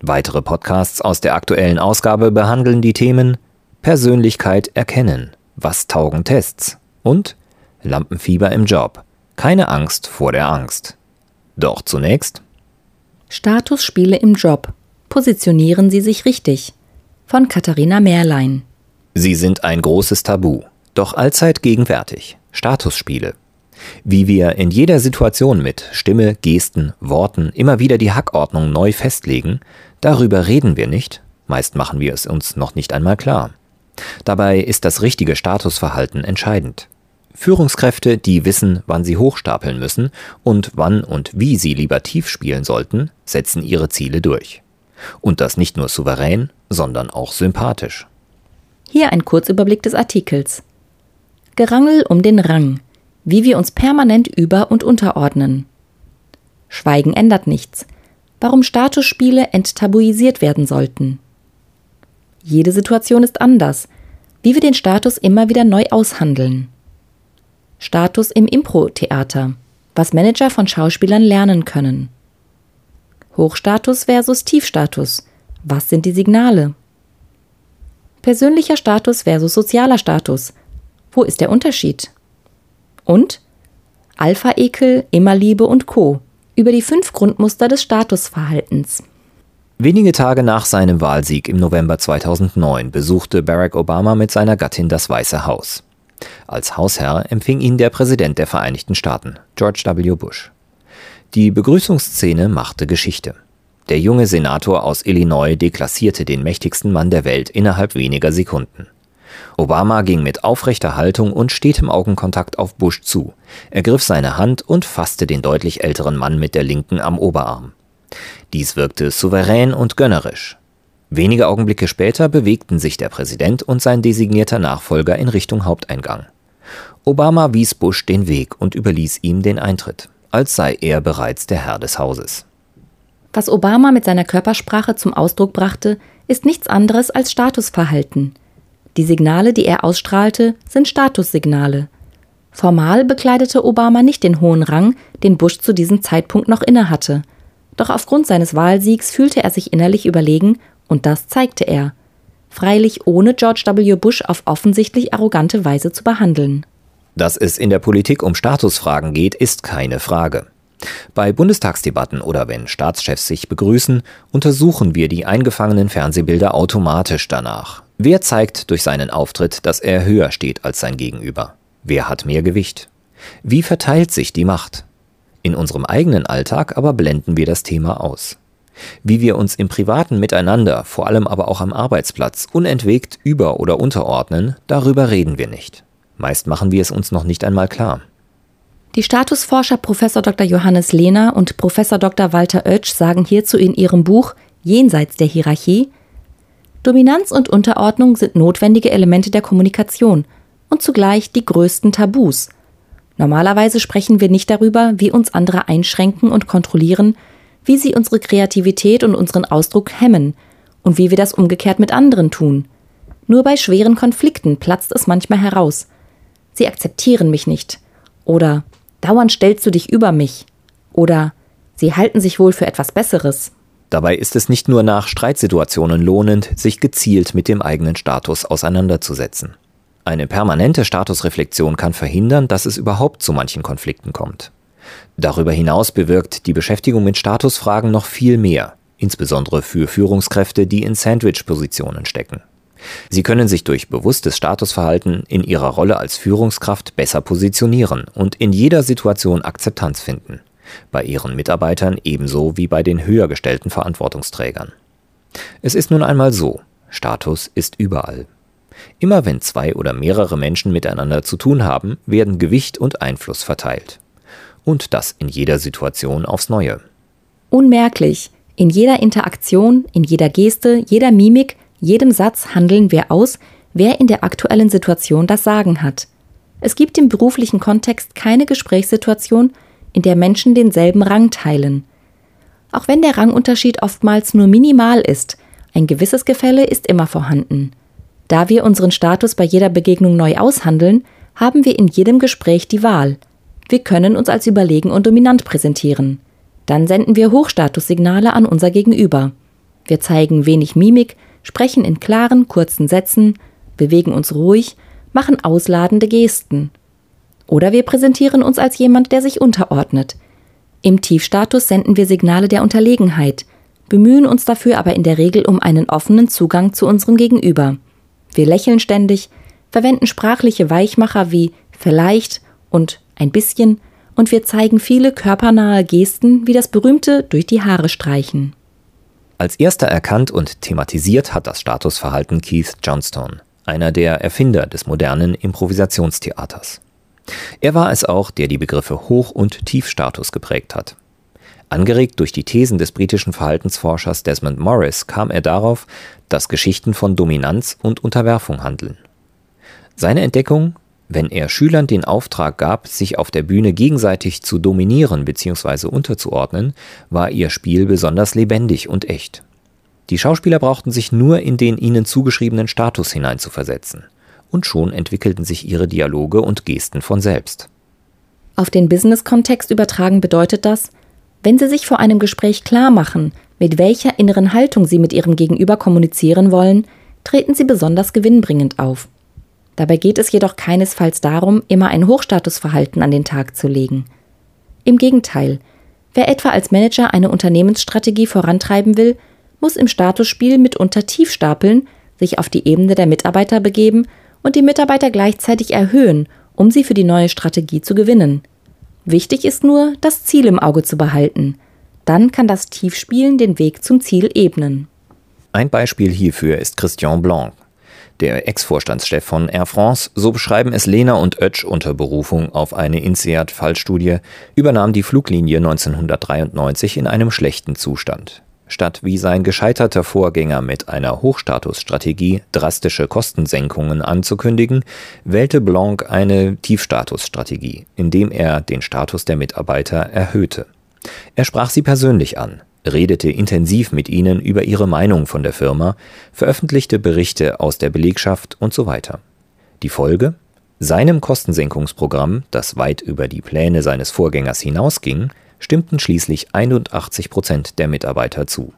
Weitere Podcasts aus der aktuellen Ausgabe behandeln die Themen Persönlichkeit erkennen, was taugen Tests und Lampenfieber im Job, keine Angst vor der Angst. Doch zunächst Statusspiele im Job. Positionieren Sie sich richtig. Von Katharina Mehrlein. Sie sind ein großes Tabu, doch allzeit gegenwärtig. Statusspiele. Wie wir in jeder Situation mit Stimme, Gesten, Worten immer wieder die Hackordnung neu festlegen, Darüber reden wir nicht, meist machen wir es uns noch nicht einmal klar. Dabei ist das richtige Statusverhalten entscheidend. Führungskräfte, die wissen, wann sie hochstapeln müssen und wann und wie sie lieber tief spielen sollten, setzen ihre Ziele durch. Und das nicht nur souverän, sondern auch sympathisch. Hier ein Kurzüberblick des Artikels. Gerangel um den Rang. Wie wir uns permanent über- und unterordnen. Schweigen ändert nichts warum Statusspiele enttabuisiert werden sollten. Jede Situation ist anders, wie wir den Status immer wieder neu aushandeln. Status im Impro-Theater, was Manager von Schauspielern lernen können. Hochstatus versus Tiefstatus, was sind die Signale? Persönlicher Status versus sozialer Status, wo ist der Unterschied? Und Alpha-Ekel, Immerliebe und Co über die fünf Grundmuster des Statusverhaltens. Wenige Tage nach seinem Wahlsieg im November 2009 besuchte Barack Obama mit seiner Gattin das Weiße Haus. Als Hausherr empfing ihn der Präsident der Vereinigten Staaten, George W. Bush. Die Begrüßungsszene machte Geschichte. Der junge Senator aus Illinois deklassierte den mächtigsten Mann der Welt innerhalb weniger Sekunden. Obama ging mit aufrechter Haltung und stetem Augenkontakt auf Bush zu, ergriff seine Hand und fasste den deutlich älteren Mann mit der linken am Oberarm. Dies wirkte souverän und gönnerisch. Wenige Augenblicke später bewegten sich der Präsident und sein designierter Nachfolger in Richtung Haupteingang. Obama wies Bush den Weg und überließ ihm den Eintritt, als sei er bereits der Herr des Hauses. Was Obama mit seiner Körpersprache zum Ausdruck brachte, ist nichts anderes als Statusverhalten – die Signale, die er ausstrahlte, sind Statussignale. Formal bekleidete Obama nicht den hohen Rang, den Bush zu diesem Zeitpunkt noch innehatte. Doch aufgrund seines Wahlsiegs fühlte er sich innerlich überlegen, und das zeigte er. Freilich ohne George W. Bush auf offensichtlich arrogante Weise zu behandeln. Dass es in der Politik um Statusfragen geht, ist keine Frage. Bei Bundestagsdebatten oder wenn Staatschefs sich begrüßen, untersuchen wir die eingefangenen Fernsehbilder automatisch danach. Wer zeigt durch seinen Auftritt, dass er höher steht als sein Gegenüber? Wer hat mehr Gewicht? Wie verteilt sich die Macht? In unserem eigenen Alltag aber blenden wir das Thema aus. Wie wir uns im privaten Miteinander, vor allem aber auch am Arbeitsplatz, unentwegt über- oder unterordnen, darüber reden wir nicht. Meist machen wir es uns noch nicht einmal klar. Die Statusforscher Prof. Dr. Johannes Lehner und Prof. Dr. Walter Oetsch sagen hierzu in ihrem Buch Jenseits der Hierarchie, Dominanz und Unterordnung sind notwendige Elemente der Kommunikation und zugleich die größten Tabus. Normalerweise sprechen wir nicht darüber, wie uns andere einschränken und kontrollieren, wie sie unsere Kreativität und unseren Ausdruck hemmen und wie wir das umgekehrt mit anderen tun. Nur bei schweren Konflikten platzt es manchmal heraus. Sie akzeptieren mich nicht. Oder dauernd stellst du dich über mich. Oder sie halten sich wohl für etwas Besseres. Dabei ist es nicht nur nach Streitsituationen lohnend, sich gezielt mit dem eigenen Status auseinanderzusetzen. Eine permanente Statusreflexion kann verhindern, dass es überhaupt zu manchen Konflikten kommt. Darüber hinaus bewirkt die Beschäftigung mit Statusfragen noch viel mehr, insbesondere für Führungskräfte, die in Sandwich-Positionen stecken. Sie können sich durch bewusstes Statusverhalten in ihrer Rolle als Führungskraft besser positionieren und in jeder Situation Akzeptanz finden bei ihren Mitarbeitern ebenso wie bei den höher gestellten Verantwortungsträgern. Es ist nun einmal so, Status ist überall. Immer wenn zwei oder mehrere Menschen miteinander zu tun haben, werden Gewicht und Einfluss verteilt. Und das in jeder Situation aufs Neue. Unmerklich, in jeder Interaktion, in jeder Geste, jeder Mimik Jedem Satz handeln wir aus, wer in der aktuellen Situation das Sagen hat. Es gibt im beruflichen Kontext keine Gesprächssituation, in der Menschen denselben Rang teilen. Auch wenn der Rangunterschied oftmals nur minimal ist, ein gewisses Gefälle ist immer vorhanden. Da wir unseren Status bei jeder Begegnung neu aushandeln, haben wir in jedem Gespräch die Wahl. Wir können uns als überlegen und dominant präsentieren. Dann senden wir Hochstatussignale an unser Gegenüber. Wir zeigen wenig Mimik, sprechen in klaren, kurzen Sätzen, bewegen uns ruhig, machen ausladende Gesten. Oder wir präsentieren uns als jemand, der sich unterordnet. Im Tiefstatus senden wir Signale der Unterlegenheit, bemühen uns dafür aber in der Regel um einen offenen Zugang zu unserem Gegenüber. Wir lächeln ständig, verwenden sprachliche Weichmacher wie vielleicht und ein bisschen und wir zeigen viele körpernahe Gesten wie das berühmte durch die Haare streichen. Als erster erkannt und thematisiert hat das Statusverhalten Keith Johnstone, einer der Erfinder des modernen Improvisationstheaters. Er war es auch, der die Begriffe Hoch- und Tiefstatus geprägt hat. Angeregt durch die Thesen des britischen Verhaltensforschers Desmond Morris kam er darauf, dass Geschichten von Dominanz und Unterwerfung handeln. Seine Entdeckung, wenn er Schülern den Auftrag gab, sich auf der Bühne gegenseitig zu dominieren bzw. unterzuordnen, war ihr Spiel besonders lebendig und echt. Die Schauspieler brauchten sich nur in den ihnen zugeschriebenen Status hineinzuversetzen und schon entwickelten sich ihre Dialoge und Gesten von selbst. Auf den Business-Kontext übertragen bedeutet das, wenn Sie sich vor einem Gespräch klar machen, mit welcher inneren Haltung Sie mit Ihrem Gegenüber kommunizieren wollen, treten Sie besonders gewinnbringend auf. Dabei geht es jedoch keinesfalls darum, immer ein Hochstatusverhalten an den Tag zu legen. Im Gegenteil, wer etwa als Manager eine Unternehmensstrategie vorantreiben will, muss im Statusspiel mitunter tief stapeln, sich auf die Ebene der Mitarbeiter begeben und die Mitarbeiter gleichzeitig erhöhen, um sie für die neue Strategie zu gewinnen. Wichtig ist nur, das Ziel im Auge zu behalten. Dann kann das Tiefspielen den Weg zum Ziel ebnen. Ein Beispiel hierfür ist Christian Blanc, der Ex-Vorstandschef von Air France, so beschreiben es Lehner und Oetsch unter Berufung auf eine INSEAD-Fallstudie, übernahm die Fluglinie 1993 in einem schlechten Zustand. Statt wie sein gescheiterter Vorgänger mit einer Hochstatusstrategie drastische Kostensenkungen anzukündigen, wählte Blanc eine Tiefstatusstrategie, indem er den Status der Mitarbeiter erhöhte. Er sprach sie persönlich an, redete intensiv mit ihnen über ihre Meinung von der Firma, veröffentlichte Berichte aus der Belegschaft und so weiter. Die Folge? Seinem Kostensenkungsprogramm, das weit über die Pläne seines Vorgängers hinausging, stimmten schließlich 81 Prozent der Mitarbeiter zu.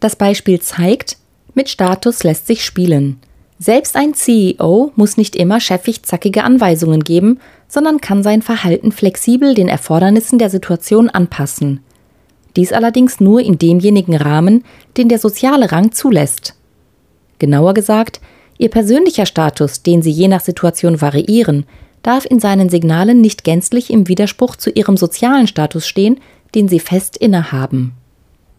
Das Beispiel zeigt, mit Status lässt sich spielen. Selbst ein CEO muss nicht immer chefig zackige Anweisungen geben, sondern kann sein Verhalten flexibel den Erfordernissen der Situation anpassen. Dies allerdings nur in demjenigen Rahmen, den der soziale Rang zulässt. Genauer gesagt, Ihr persönlicher Status, den Sie je nach Situation variieren, darf in seinen Signalen nicht gänzlich im Widerspruch zu ihrem sozialen Status stehen, den sie fest innehaben.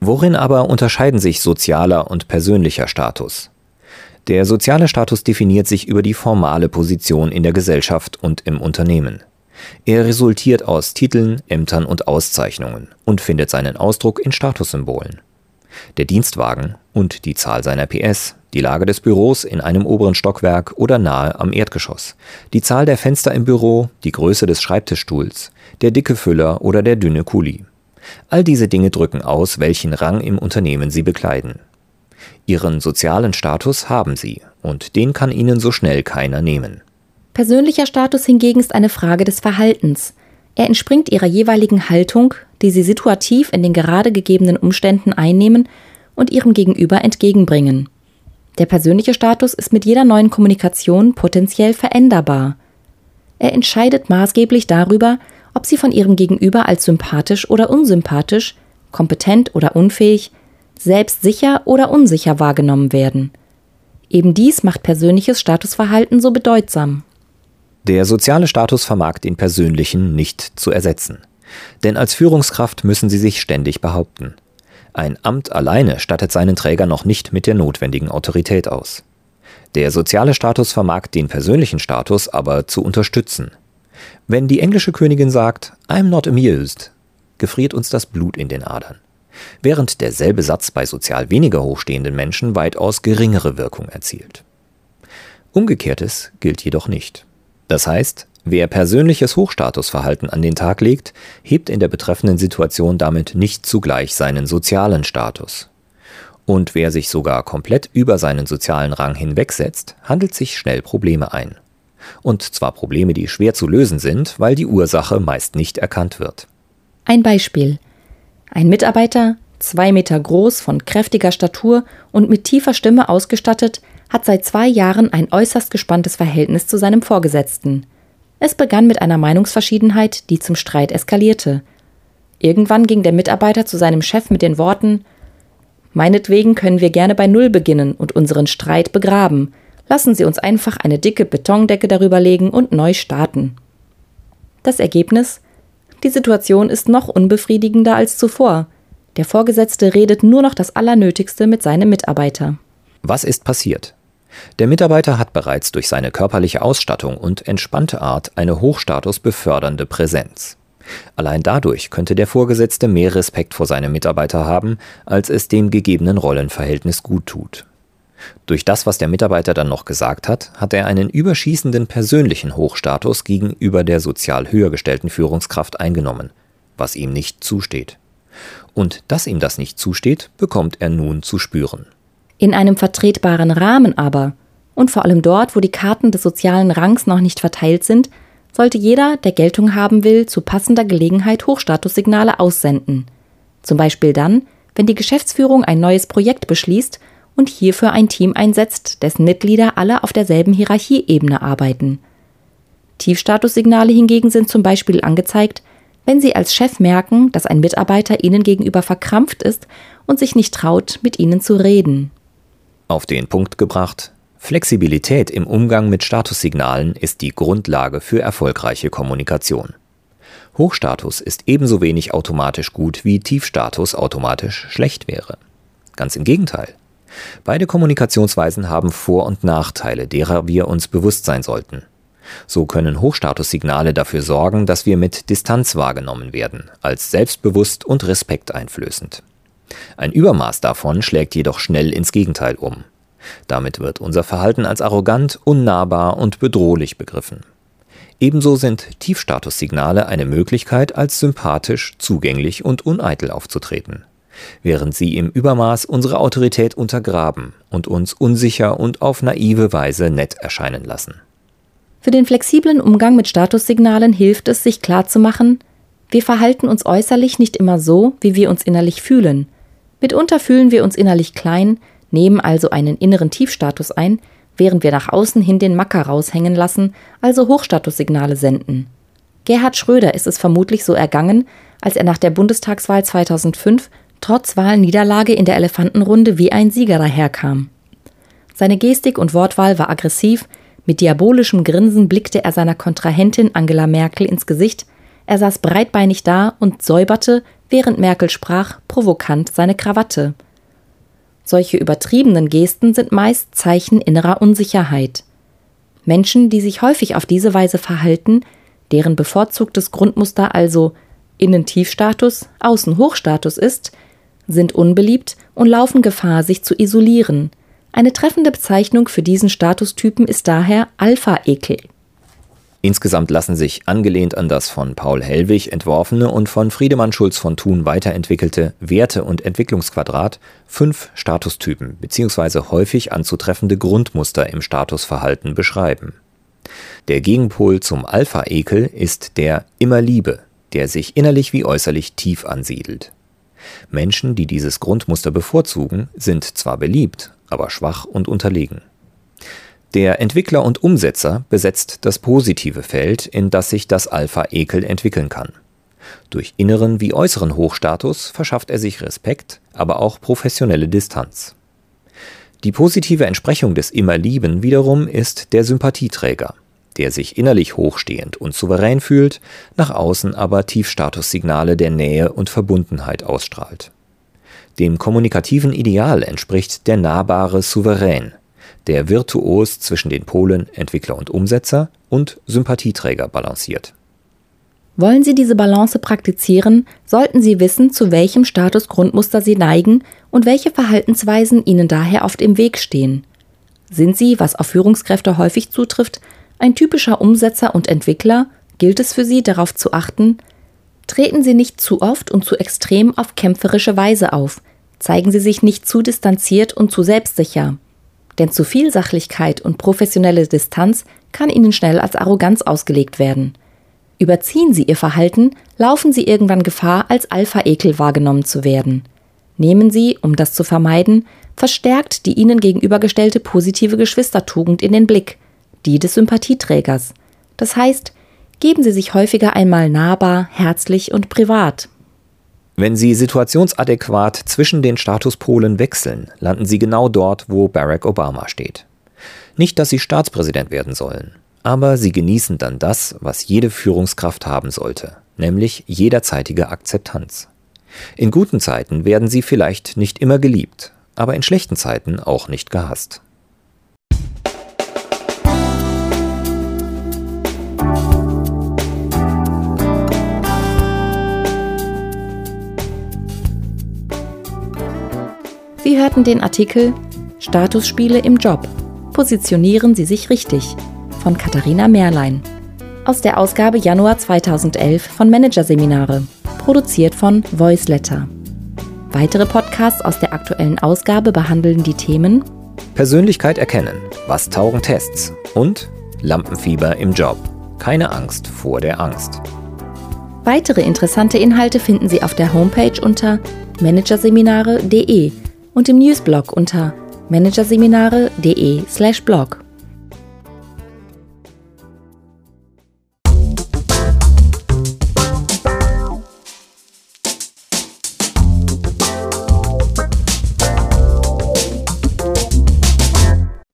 Worin aber unterscheiden sich sozialer und persönlicher Status? Der soziale Status definiert sich über die formale Position in der Gesellschaft und im Unternehmen. Er resultiert aus Titeln, Ämtern und Auszeichnungen und findet seinen Ausdruck in Statussymbolen. Der Dienstwagen und die Zahl seiner PS, die Lage des Büros in einem oberen Stockwerk oder nahe am Erdgeschoss, die Zahl der Fenster im Büro, die Größe des Schreibtischstuhls, der dicke Füller oder der dünne Kuli. All diese Dinge drücken aus, welchen Rang im Unternehmen sie bekleiden. Ihren sozialen Status haben sie, und den kann ihnen so schnell keiner nehmen. Persönlicher Status hingegen ist eine Frage des Verhaltens. Er entspringt ihrer jeweiligen Haltung, die sie situativ in den gerade gegebenen Umständen einnehmen und ihrem Gegenüber entgegenbringen. Der persönliche Status ist mit jeder neuen Kommunikation potenziell veränderbar. Er entscheidet maßgeblich darüber, ob sie von ihrem Gegenüber als sympathisch oder unsympathisch, kompetent oder unfähig, selbstsicher oder unsicher wahrgenommen werden. Eben dies macht persönliches Statusverhalten so bedeutsam. Der soziale Status vermag den persönlichen nicht zu ersetzen. Denn als Führungskraft müssen sie sich ständig behaupten. Ein Amt alleine stattet seinen Träger noch nicht mit der notwendigen Autorität aus. Der soziale Status vermag den persönlichen Status aber zu unterstützen. Wenn die englische Königin sagt, I'm not amused, gefriert uns das Blut in den Adern. während derselbe Satz bei sozial weniger hochstehenden Menschen weitaus geringere Wirkung erzielt. Umgekehrtes gilt jedoch nicht. Das heißt, wer persönliches Hochstatusverhalten an den Tag legt, hebt in der betreffenden Situation damit nicht zugleich seinen sozialen Status. Und wer sich sogar komplett über seinen sozialen Rang hinwegsetzt, handelt sich schnell Probleme ein. Und zwar Probleme, die schwer zu lösen sind, weil die Ursache meist nicht erkannt wird. Ein Beispiel. Ein Mitarbeiter, zwei Meter groß, von kräftiger Statur und mit tiefer Stimme ausgestattet, hat seit zwei Jahren ein äußerst gespanntes Verhältnis zu seinem Vorgesetzten. Es begann mit einer Meinungsverschiedenheit, die zum Streit eskalierte. Irgendwann ging der Mitarbeiter zu seinem Chef mit den Worten Meinetwegen können wir gerne bei Null beginnen und unseren Streit begraben. Lassen Sie uns einfach eine dicke Betondecke darüber legen und neu starten. Das Ergebnis? Die Situation ist noch unbefriedigender als zuvor. Der Vorgesetzte redet nur noch das Allernötigste mit seinem Mitarbeiter. Was ist passiert? Der Mitarbeiter hat bereits durch seine körperliche Ausstattung und entspannte Art eine hochstatusbefördernde Präsenz. Allein dadurch könnte der Vorgesetzte mehr Respekt vor seinem Mitarbeiter haben, als es dem gegebenen Rollenverhältnis gut tut. Durch das, was der Mitarbeiter dann noch gesagt hat, hat er einen überschießenden persönlichen Hochstatus gegenüber der sozial höher gestellten Führungskraft eingenommen, was ihm nicht zusteht. Und dass ihm das nicht zusteht, bekommt er nun zu spüren. In einem vertretbaren Rahmen aber, und vor allem dort, wo die Karten des sozialen Rangs noch nicht verteilt sind, sollte jeder, der Geltung haben will, zu passender Gelegenheit Hochstatussignale aussenden. Zum Beispiel dann, wenn die Geschäftsführung ein neues Projekt beschließt und hierfür ein Team einsetzt, dessen Mitglieder alle auf derselben Hierarchieebene arbeiten. Tiefstatussignale hingegen sind zum Beispiel angezeigt, wenn Sie als Chef merken, dass ein Mitarbeiter Ihnen gegenüber verkrampft ist und sich nicht traut, mit Ihnen zu reden. Auf den Punkt gebracht, Flexibilität im Umgang mit Statussignalen ist die Grundlage für erfolgreiche Kommunikation. Hochstatus ist ebenso wenig automatisch gut wie Tiefstatus automatisch schlecht wäre. Ganz im Gegenteil. Beide Kommunikationsweisen haben Vor- und Nachteile, derer wir uns bewusst sein sollten. So können Hochstatussignale dafür sorgen, dass wir mit Distanz wahrgenommen werden, als selbstbewusst und respekteinflößend. Ein Übermaß davon schlägt jedoch schnell ins Gegenteil um. Damit wird unser Verhalten als arrogant, unnahbar und bedrohlich begriffen. Ebenso sind Tiefstatussignale eine Möglichkeit, als sympathisch, zugänglich und uneitel aufzutreten, während sie im Übermaß unsere Autorität untergraben und uns unsicher und auf naive Weise nett erscheinen lassen. Für den flexiblen Umgang mit Statussignalen hilft es, sich klarzumachen, wir verhalten uns äußerlich nicht immer so, wie wir uns innerlich fühlen. Mitunter fühlen wir uns innerlich klein, nehmen also einen inneren Tiefstatus ein, während wir nach außen hin den Macker raushängen lassen, also Hochstatussignale senden. Gerhard Schröder ist es vermutlich so ergangen, als er nach der Bundestagswahl 2005 trotz Wahlniederlage in der Elefantenrunde wie ein Sieger daherkam. Seine Gestik und Wortwahl war aggressiv, mit diabolischem Grinsen blickte er seiner Kontrahentin Angela Merkel ins Gesicht, er saß breitbeinig da und säuberte, während Merkel sprach, provokant seine Krawatte. Solche übertriebenen Gesten sind meist Zeichen innerer Unsicherheit. Menschen, die sich häufig auf diese Weise verhalten, deren bevorzugtes Grundmuster also innen Tiefstatus, außen Hochstatus ist, sind unbeliebt und laufen Gefahr, sich zu isolieren. Eine treffende Bezeichnung für diesen Statustypen ist daher Alpha-Ekel. Insgesamt lassen sich, angelehnt an das von Paul Hellwig entworfene und von Friedemann Schulz von Thun weiterentwickelte Werte- und Entwicklungsquadrat fünf Statustypen bzw. häufig anzutreffende Grundmuster im Statusverhalten beschreiben. Der Gegenpol zum Alpha-Ekel ist der immer Liebe, der sich innerlich wie äußerlich tief ansiedelt. Menschen, die dieses Grundmuster bevorzugen, sind zwar beliebt, aber schwach und unterlegen. Der Entwickler und Umsetzer besetzt das positive Feld, in das sich das Alpha-Ekel entwickeln kann. Durch inneren wie äußeren Hochstatus verschafft er sich Respekt, aber auch professionelle Distanz. Die positive Entsprechung des Immer-Lieben wiederum ist der Sympathieträger, der sich innerlich hochstehend und souverän fühlt, nach außen aber Tiefstatussignale der Nähe und Verbundenheit ausstrahlt. Dem kommunikativen Ideal entspricht der nahbare Souverän, der virtuos zwischen den Polen Entwickler und Umsetzer und Sympathieträger balanciert. Wollen Sie diese Balance praktizieren, sollten Sie wissen, zu welchem Statusgrundmuster Sie neigen und welche Verhaltensweisen Ihnen daher oft im Weg stehen. Sind Sie, was auf Führungskräfte häufig zutrifft, ein typischer Umsetzer und Entwickler, gilt es für Sie darauf zu achten, treten Sie nicht zu oft und zu extrem auf kämpferische Weise auf, zeigen Sie sich nicht zu distanziert und zu selbstsicher. Denn zu viel Sachlichkeit und professionelle Distanz kann Ihnen schnell als Arroganz ausgelegt werden. Überziehen Sie Ihr Verhalten, laufen Sie irgendwann Gefahr, als Alpha-Ekel wahrgenommen zu werden. Nehmen Sie, um das zu vermeiden, verstärkt die Ihnen gegenübergestellte positive Geschwistertugend in den Blick, die des Sympathieträgers. Das heißt, geben Sie sich häufiger einmal nahbar, herzlich und privat. Wenn Sie situationsadäquat zwischen den Statuspolen wechseln, landen Sie genau dort, wo Barack Obama steht. Nicht, dass Sie Staatspräsident werden sollen aber sie genießen dann das, was jede Führungskraft haben sollte, nämlich jederzeitige Akzeptanz. In guten Zeiten werden sie vielleicht nicht immer geliebt, aber in schlechten Zeiten auch nicht gehasst. Sie hörten den Artikel Statusspiele im Job. Positionieren Sie sich richtig von Katharina Merlein. Aus der Ausgabe Januar 2011 von Managerseminare, produziert von Voiceletter. Weitere Podcasts aus der aktuellen Ausgabe behandeln die Themen Persönlichkeit erkennen, was taugen Tests und Lampenfieber im Job. Keine Angst vor der Angst. Weitere interessante Inhalte finden Sie auf der Homepage unter managerseminare.de und im Newsblog unter managerseminare.de/blog.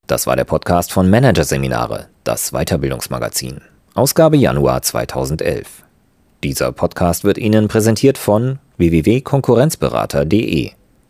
Das war der Podcast von Managerseminare, das Weiterbildungsmagazin. Ausgabe Januar 2011. Dieser Podcast wird Ihnen präsentiert von www.konkurrenzberater.de.